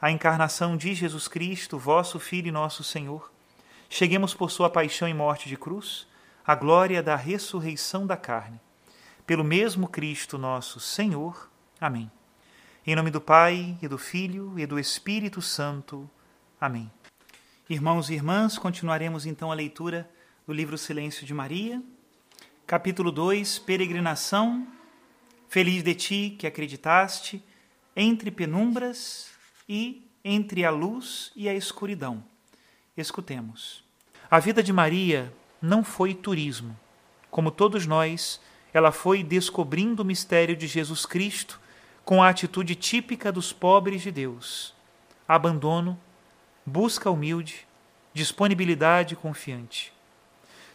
a encarnação de Jesus Cristo, vosso Filho e nosso Senhor, cheguemos por sua paixão e morte de cruz, à glória da ressurreição da carne. Pelo mesmo Cristo nosso Senhor. Amém. Em nome do Pai, e do Filho, e do Espírito Santo. Amém. Irmãos e irmãs, continuaremos então a leitura do livro Silêncio de Maria, capítulo 2, Peregrinação. Feliz de ti que acreditaste, entre penumbras e entre a luz e a escuridão. Escutemos. A vida de Maria não foi turismo. Como todos nós, ela foi descobrindo o mistério de Jesus Cristo com a atitude típica dos pobres de Deus: abandono, busca humilde, disponibilidade confiante.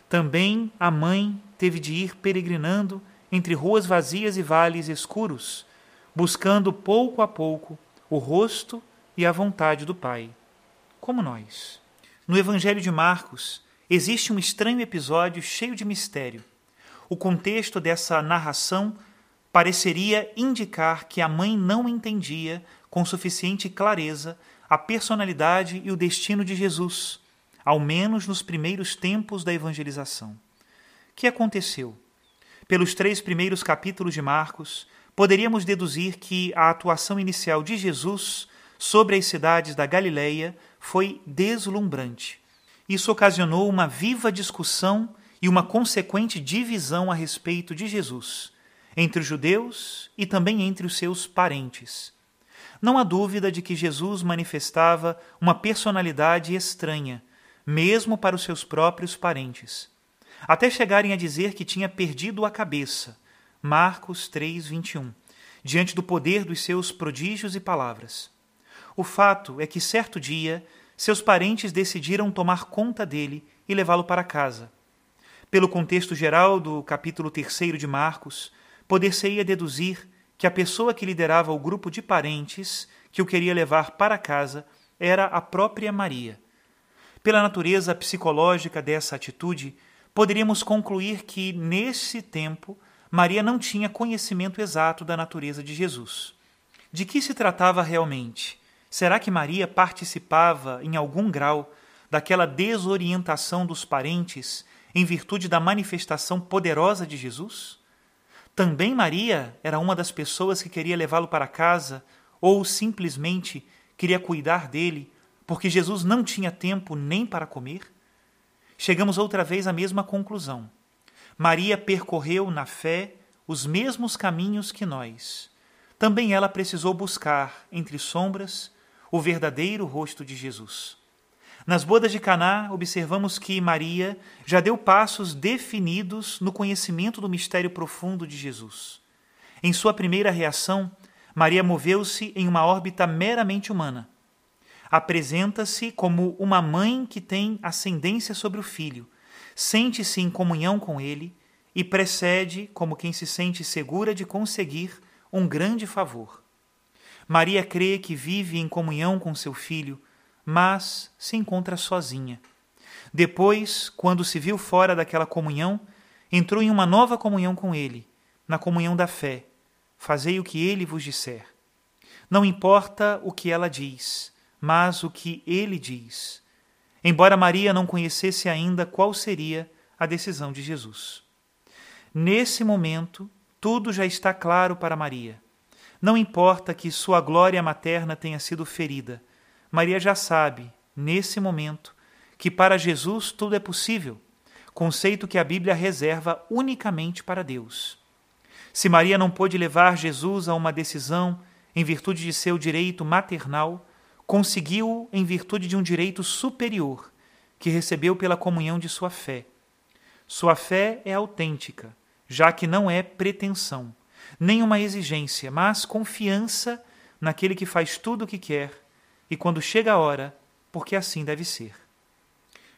Também a mãe teve de ir peregrinando entre ruas vazias e vales escuros, buscando pouco a pouco o rosto e a vontade do Pai, como nós. No Evangelho de Marcos, existe um estranho episódio cheio de mistério. O contexto dessa narração pareceria indicar que a mãe não entendia com suficiente clareza a personalidade e o destino de Jesus, ao menos nos primeiros tempos da evangelização. O que aconteceu? Pelos três primeiros capítulos de Marcos, poderíamos deduzir que a atuação inicial de Jesus sobre as cidades da Galileia foi deslumbrante. Isso ocasionou uma viva discussão e uma consequente divisão a respeito de Jesus, entre os judeus e também entre os seus parentes. Não há dúvida de que Jesus manifestava uma personalidade estranha, mesmo para os seus próprios parentes, até chegarem a dizer que tinha perdido a cabeça Marcos 3, 21, diante do poder dos seus prodígios e palavras. O fato é que certo dia seus parentes decidiram tomar conta dele e levá-lo para casa. Pelo contexto geral do capítulo 3 de Marcos, poder-se-ia deduzir que a pessoa que liderava o grupo de parentes que o queria levar para casa era a própria Maria. Pela natureza psicológica dessa atitude, poderíamos concluir que, nesse tempo, Maria não tinha conhecimento exato da natureza de Jesus. De que se tratava realmente? Será que Maria participava, em algum grau, daquela desorientação dos parentes em virtude da manifestação poderosa de Jesus? Também Maria era uma das pessoas que queria levá-lo para casa ou simplesmente queria cuidar dele porque Jesus não tinha tempo nem para comer? Chegamos outra vez à mesma conclusão. Maria percorreu na fé os mesmos caminhos que nós. Também ela precisou buscar, entre sombras, o verdadeiro rosto de Jesus. Nas bodas de Caná, observamos que Maria já deu passos definidos no conhecimento do mistério profundo de Jesus. Em sua primeira reação, Maria moveu-se em uma órbita meramente humana. Apresenta-se como uma mãe que tem ascendência sobre o filho, sente-se em comunhão com ele e precede como quem se sente segura de conseguir um grande favor. Maria crê que vive em comunhão com seu filho, mas se encontra sozinha. Depois, quando se viu fora daquela comunhão, entrou em uma nova comunhão com ele, na comunhão da fé. Fazei o que ele vos disser. Não importa o que ela diz, mas o que ele diz. Embora Maria não conhecesse ainda qual seria a decisão de Jesus. Nesse momento, tudo já está claro para Maria. Não importa que sua glória materna tenha sido ferida, Maria já sabe, nesse momento, que para Jesus tudo é possível, conceito que a Bíblia reserva unicamente para Deus. Se Maria não pôde levar Jesus a uma decisão em virtude de seu direito maternal, conseguiu em virtude de um direito superior que recebeu pela comunhão de sua fé. Sua fé é autêntica, já que não é pretensão, nem uma exigência, mas confiança naquele que faz tudo o que quer e quando chega a hora, porque assim deve ser.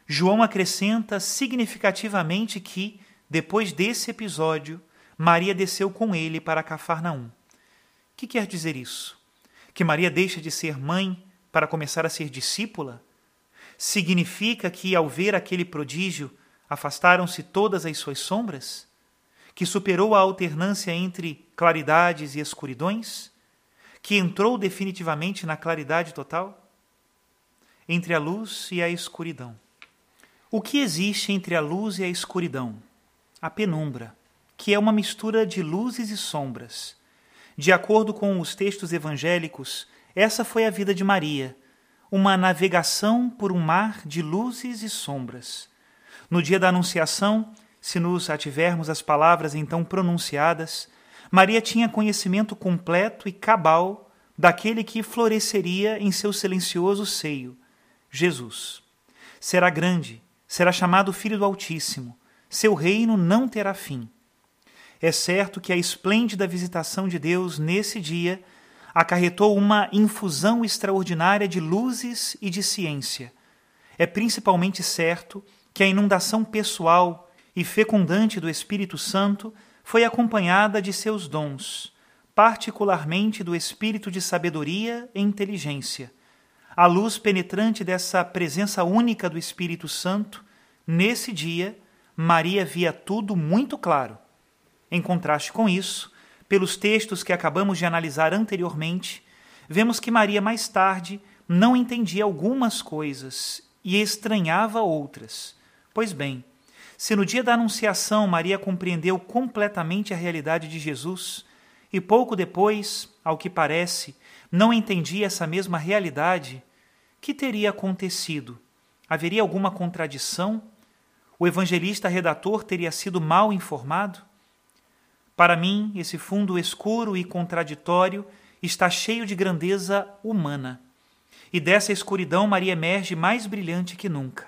João acrescenta significativamente que, depois desse episódio, Maria desceu com ele para Cafarnaum. O que quer dizer isso? Que Maria deixa de ser mãe para começar a ser discípula? Significa que, ao ver aquele prodígio, afastaram-se todas as suas sombras? que superou a alternância entre claridades e escuridões, que entrou definitivamente na claridade total, entre a luz e a escuridão. O que existe entre a luz e a escuridão? A penumbra, que é uma mistura de luzes e sombras. De acordo com os textos evangélicos, essa foi a vida de Maria, uma navegação por um mar de luzes e sombras. No dia da Anunciação, se nos ativermos as palavras então pronunciadas, Maria tinha conhecimento completo e cabal daquele que floresceria em seu silencioso seio, Jesus. Será grande, será chamado Filho do Altíssimo, seu reino não terá fim. É certo que a esplêndida visitação de Deus nesse dia acarretou uma infusão extraordinária de luzes e de ciência. É principalmente certo que a inundação pessoal e fecundante do Espírito Santo, foi acompanhada de seus dons, particularmente do espírito de sabedoria e inteligência. A luz penetrante dessa presença única do Espírito Santo, nesse dia, Maria via tudo muito claro. Em contraste com isso, pelos textos que acabamos de analisar anteriormente, vemos que Maria mais tarde não entendia algumas coisas e estranhava outras. Pois bem, se no dia da Anunciação Maria compreendeu completamente a realidade de Jesus e pouco depois, ao que parece, não entendia essa mesma realidade, que teria acontecido? Haveria alguma contradição? O evangelista redator teria sido mal informado? Para mim, esse fundo escuro e contraditório está cheio de grandeza humana. E dessa escuridão Maria emerge mais brilhante que nunca.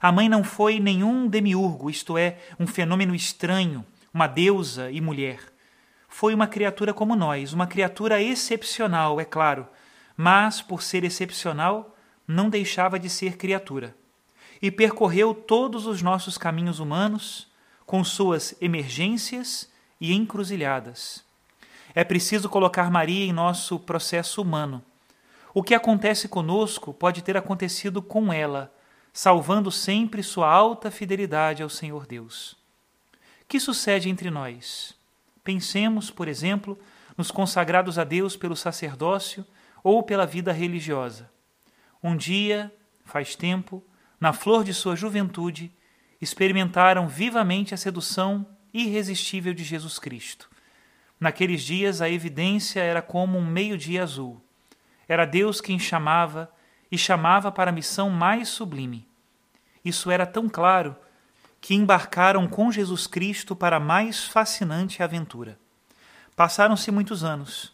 A mãe não foi nenhum demiurgo, isto é, um fenômeno estranho, uma deusa e mulher. Foi uma criatura como nós, uma criatura excepcional, é claro, mas, por ser excepcional, não deixava de ser criatura. E percorreu todos os nossos caminhos humanos, com suas emergências e encruzilhadas. É preciso colocar Maria em nosso processo humano. O que acontece conosco pode ter acontecido com ela salvando sempre sua alta fidelidade ao Senhor Deus. Que sucede entre nós? Pensemos, por exemplo, nos consagrados a Deus pelo sacerdócio ou pela vida religiosa. Um dia, faz tempo, na flor de sua juventude, experimentaram vivamente a sedução irresistível de Jesus Cristo. Naqueles dias a evidência era como um meio-dia azul. Era Deus quem chamava e chamava para a missão mais sublime. Isso era tão claro que embarcaram com Jesus Cristo para a mais fascinante aventura. Passaram-se muitos anos,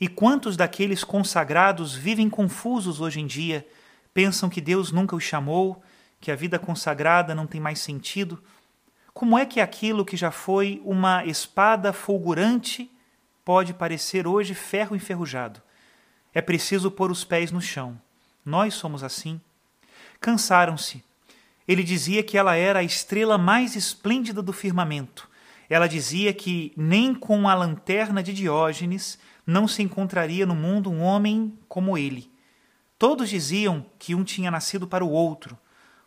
e quantos daqueles consagrados vivem confusos hoje em dia, pensam que Deus nunca os chamou, que a vida consagrada não tem mais sentido? Como é que aquilo que já foi uma espada fulgurante pode parecer hoje ferro enferrujado? É preciso pôr os pés no chão. Nós somos assim. Cansaram-se. Ele dizia que ela era a estrela mais esplêndida do firmamento. Ela dizia que nem com a lanterna de Diógenes não se encontraria no mundo um homem como ele. Todos diziam que um tinha nascido para o outro.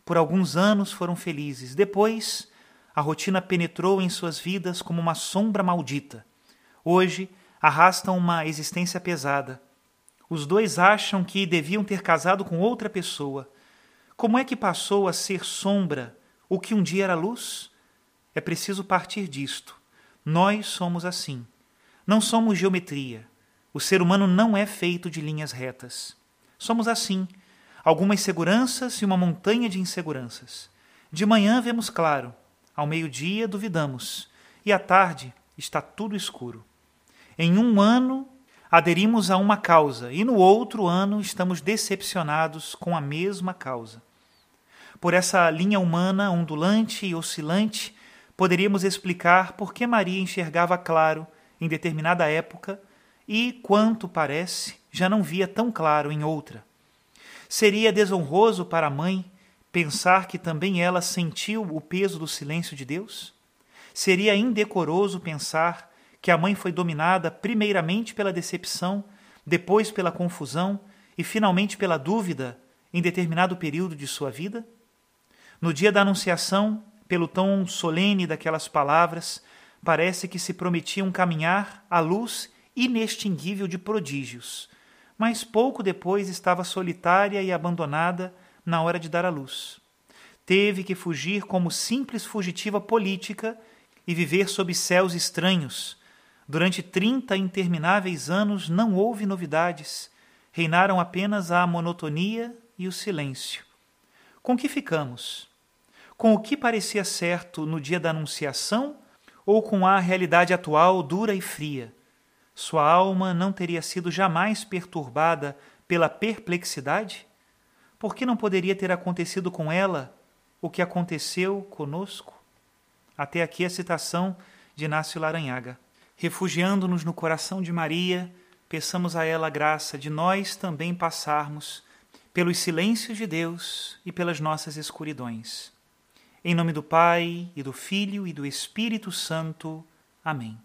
Por alguns anos foram felizes. Depois, a rotina penetrou em suas vidas como uma sombra maldita. Hoje, arrastam uma existência pesada. Os dois acham que deviam ter casado com outra pessoa. Como é que passou a ser sombra o que um dia era luz? É preciso partir disto. Nós somos assim. Não somos geometria. O ser humano não é feito de linhas retas. Somos assim, algumas seguranças e uma montanha de inseguranças. De manhã vemos claro, ao meio-dia duvidamos, e à tarde está tudo escuro. Em um ano aderimos a uma causa, e no outro ano estamos decepcionados com a mesma causa. Por essa linha humana ondulante e oscilante, poderíamos explicar por que Maria enxergava claro em determinada época e, quanto parece, já não via tão claro em outra. Seria desonroso para a mãe pensar que também ela sentiu o peso do silêncio de Deus? Seria indecoroso pensar que a mãe foi dominada primeiramente pela decepção, depois pela confusão e finalmente pela dúvida em determinado período de sua vida? No dia da Anunciação, pelo tom solene daquelas palavras, parece que se prometiam caminhar à luz inextinguível de prodígios, mas pouco depois estava solitária e abandonada na hora de dar à luz. Teve que fugir como simples fugitiva política e viver sob céus estranhos. Durante trinta intermináveis anos não houve novidades, reinaram apenas a monotonia e o silêncio. Com que ficamos? Com o que parecia certo no dia da Anunciação ou com a realidade atual dura e fria? Sua alma não teria sido jamais perturbada pela perplexidade? Por que não poderia ter acontecido com ela o que aconteceu conosco? Até aqui a citação de Inácio Laranhaga. Refugiando-nos no coração de Maria, peçamos a ela a graça de nós também passarmos pelos silêncios de Deus e pelas nossas escuridões. Em nome do Pai, e do Filho e do Espírito Santo. Amém.